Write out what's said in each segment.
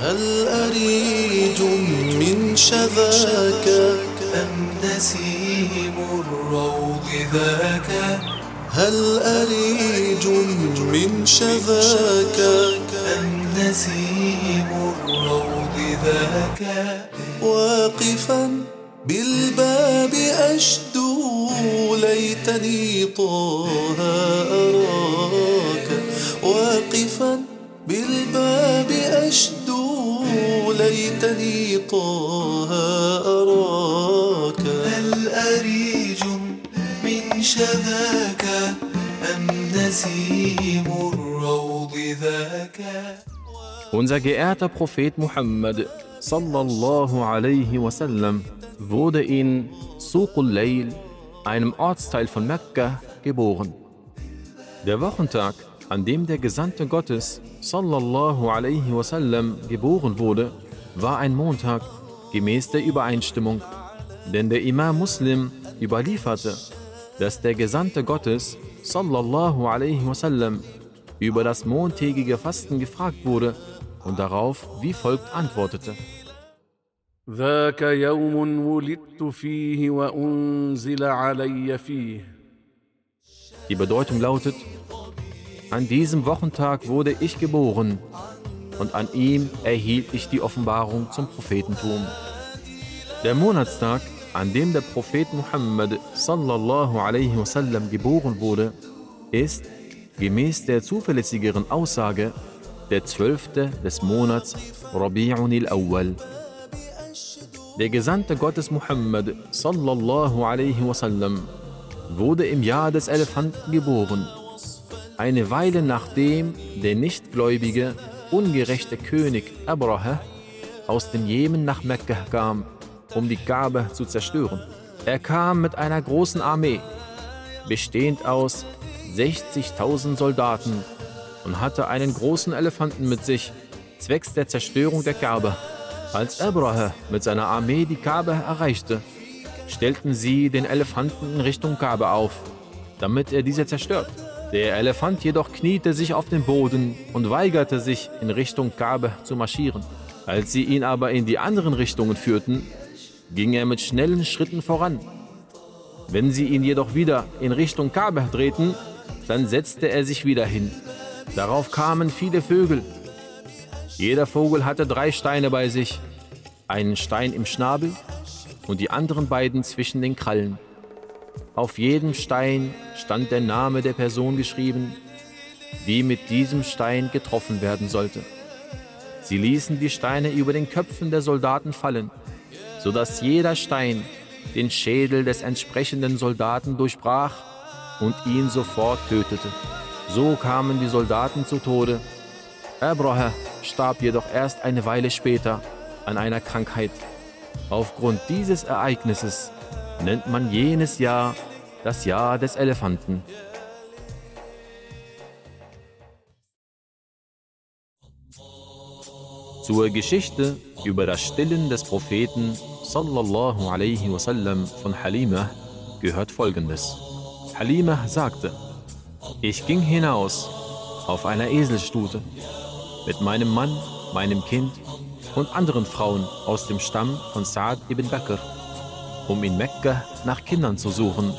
هل أريج من شذاك أم نسيم الروض ذاك؟ هل أريج من شذاك أم نسيم الروض ذاك؟ واقفا بالباب أشدو ليتني طه أراك. واقفا بالباب أشدو ليتني طه أراك هل أريج من شذاك أم نسيم الروض ذاك Unser geehrter Prophet Muhammad sallallahu alaihi wasallam wurde in Suqul Layl, einem Ortsteil von Mekka, geboren. Der Wochentag, an dem der Gesandte Gottes sallallahu alaihi wasallam geboren wurde, war ein Montag gemäß der Übereinstimmung, denn der Imam Muslim überlieferte, dass der Gesandte Gottes sallallahu alaihi wasallam über das montägige Fasten gefragt wurde und darauf wie folgt antwortete. ذاك يوم ولدت فيه وانزل علي فيه Die Bedeutung lautet, an diesem Wochentag wurde ich geboren und an ihm erhielt ich die Offenbarung zum Prophetentum. Der Monatstag, an dem der Prophet Muhammad sallallahu alaihi wasallam geboren wurde, ist gemäß der zuverlässigeren Aussage der zwölfte des Monats Rabi'un al-Awwal. Der Gesandte Gottes Muhammad sallallahu alaihi wasallam wurde im Jahr des Elefanten geboren, eine Weile nachdem der nichtgläubige, ungerechte König Abraha aus dem Jemen nach Mekka kam, um die Kaaba zu zerstören. Er kam mit einer großen Armee, bestehend aus 60.000 Soldaten und hatte einen großen Elefanten mit sich, zwecks der Zerstörung der Kaaba. Als Abraha mit seiner Armee die Kaaba erreichte, stellten sie den Elefanten in Richtung Kaaba auf, damit er diese zerstört. Der Elefant jedoch kniete sich auf den Boden und weigerte sich, in Richtung Kaaba zu marschieren. Als sie ihn aber in die anderen Richtungen führten, ging er mit schnellen Schritten voran. Wenn sie ihn jedoch wieder in Richtung Kaaba drehten, dann setzte er sich wieder hin. Darauf kamen viele Vögel. Jeder Vogel hatte drei Steine bei sich, einen Stein im Schnabel und die anderen beiden zwischen den Krallen. Auf jedem Stein stand der Name der Person geschrieben, die mit diesem Stein getroffen werden sollte. Sie ließen die Steine über den Köpfen der Soldaten fallen, sodass jeder Stein den Schädel des entsprechenden Soldaten durchbrach und ihn sofort tötete. So kamen die Soldaten zu Tode. Abraha starb jedoch erst eine Weile später an einer Krankheit. Aufgrund dieses Ereignisses nennt man jenes Jahr das Jahr des Elefanten. Zur Geschichte über das Stillen des Propheten sallallahu alaihi wasallam von Halima gehört folgendes. Halima sagte, ich ging hinaus auf einer Eselstute mit meinem Mann, meinem Kind und anderen Frauen aus dem Stamm von Saad ibn Bakr, um in Mekka nach Kindern zu suchen,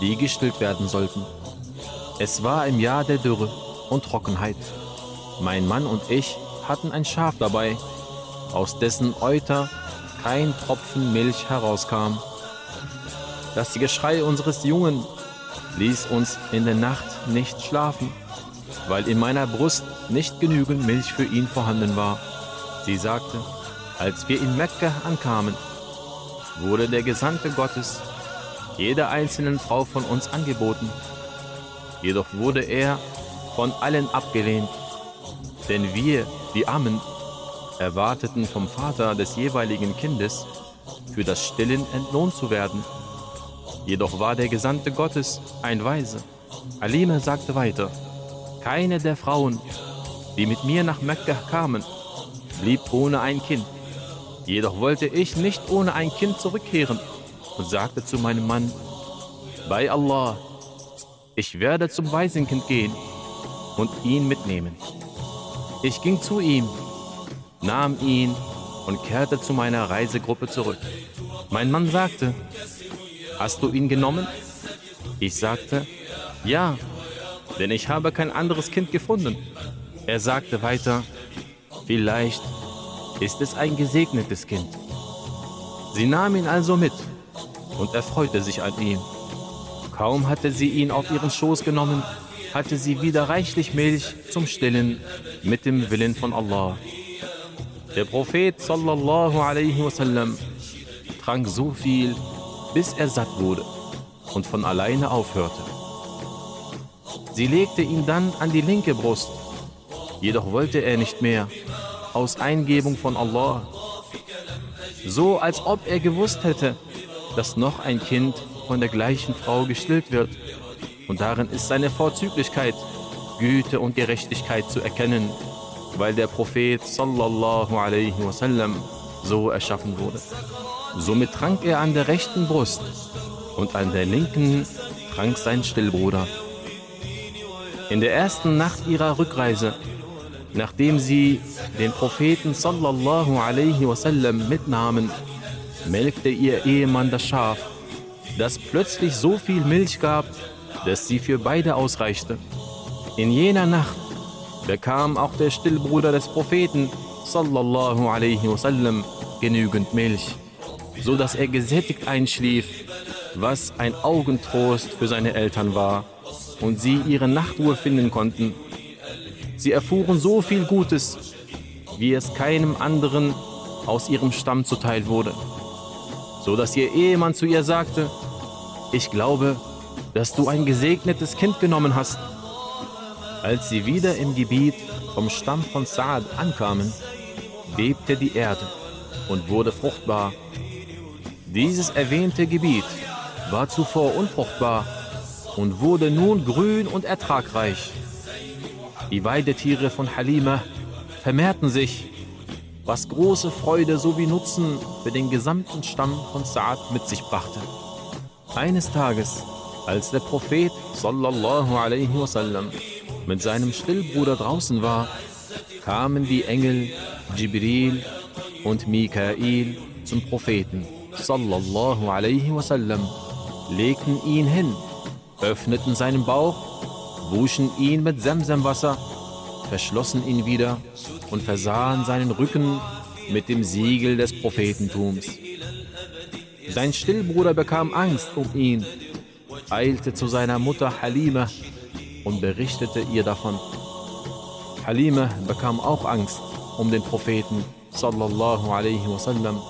die gestillt werden sollten. Es war im Jahr der Dürre und Trockenheit. Mein Mann und ich hatten ein Schaf dabei, aus dessen Euter kein Tropfen Milch herauskam. Das Geschrei unseres Jungen ließ uns in der Nacht nicht schlafen, weil in meiner Brust nicht genügend Milch für ihn vorhanden war. Sie sagte, als wir in Mekka ankamen, wurde der Gesandte Gottes jeder einzelnen Frau von uns angeboten. Jedoch wurde er von allen abgelehnt, denn wir, die Ammen, erwarteten vom Vater des jeweiligen Kindes, für das Stillen entlohnt zu werden. Jedoch war der Gesandte Gottes ein Weise. Alime sagte weiter, keine der Frauen, die mit mir nach Mekka kamen, blieb ohne ein Kind. Jedoch wollte ich nicht ohne ein Kind zurückkehren und sagte zu meinem Mann, bei Allah, ich werde zum Waisenkind gehen und ihn mitnehmen. Ich ging zu ihm nahm ihn und kehrte zu meiner Reisegruppe zurück. Mein Mann sagte, hast du ihn genommen? Ich sagte, ja, denn ich habe kein anderes Kind gefunden. Er sagte weiter, vielleicht ist es ein gesegnetes Kind. Sie nahm ihn also mit und erfreute sich an ihm. Kaum hatte sie ihn auf ihren Schoß genommen, hatte sie wieder reichlich Milch zum Stillen mit dem Willen von Allah. Der Prophet sallallahu alaihi wasallam trank so viel, bis er satt wurde und von alleine aufhörte. Sie legte ihn dann an die linke Brust, jedoch wollte er nicht mehr, aus Eingebung von Allah. So als ob er gewusst hätte, dass noch ein Kind von der gleichen Frau gestillt wird. Und darin ist seine Vorzüglichkeit, Güte und Gerechtigkeit zu erkennen, weil der Prophet sallallahu alaihi wasallam so erschaffen wurde. Somit trank er an der rechten Brust und an der linken trank sein Stillbruder. In der ersten Nacht ihrer Rückreise, nachdem sie den Propheten sallallahu alaihi wasallam mitnahmen, melkte ihr Ehemann das Schaf das plötzlich so viel Milch gab, dass sie für beide ausreichte. In jener Nacht bekam auch der Stillbruder des Propheten sallallahu alaihi wasallam genügend Milch, so dass er gesättigt einschlief, was ein Augentrost für seine Eltern war und sie ihre Nachtruhe finden konnten. Sie erfuhren so viel Gutes, wie es keinem anderen aus ihrem Stamm zuteil wurde, so dass ihr Ehemann zu ihr sagte, ich glaube, dass du ein gesegnetes Kind genommen hast. Als sie wieder im Gebiet vom Stamm von Saad ankamen, bebte die Erde und wurde fruchtbar. Dieses erwähnte Gebiet war zuvor unfruchtbar und wurde nun grün und ertragreich. Die Weidetiere von Halima vermehrten sich, was große Freude sowie Nutzen für den gesamten Stamm von Saad mit sich brachte. Eines Tages, als der Prophet sallallahu alaihi wasallam mit seinem Stillbruder draußen war, kamen die Engel Jibril und Mikael zum Propheten sallallahu alaihi wasallam, legten ihn hin, öffneten seinen Bauch, wuschen ihn mit Semsemwasser, verschlossen ihn wieder und versahen seinen Rücken mit dem Siegel des Prophetentums. Sein Stillbruder bekam Angst um ihn, eilte zu seiner Mutter Halima und berichtete ihr davon. Halima bekam auch Angst um den Propheten sallallahu alaihi wasallam,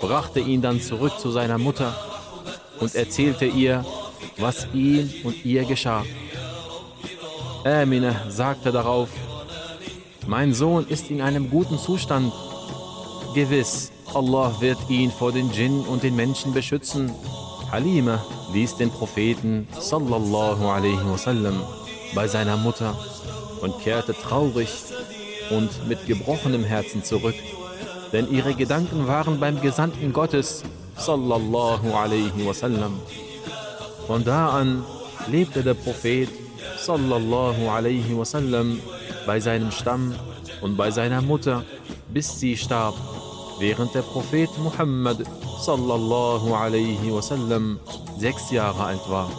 brachte ihn dann zurück zu seiner Mutter und erzählte ihr, was ihm und ihr geschah. Amina sagte darauf, mein Sohn ist in einem guten Zustand. Gewiss, Allah wird ihn vor den Djinn und den Menschen beschützen. Halima ließ den Propheten sallallahu alaihi wasallam bei seiner Mutter und kehrte traurig und mit gebrochenem Herzen zurück, denn ihre Gedanken waren beim Gesandten Gottes sallallahu alaihi wasallam. Von da an lebte der Prophet sallallahu alaihi wasallam bei seinem Stamm und bei seiner Mutter, bis sie starb während der Prophet Muhammad sallallahu alaihi wasallam sechs Jahre alt war.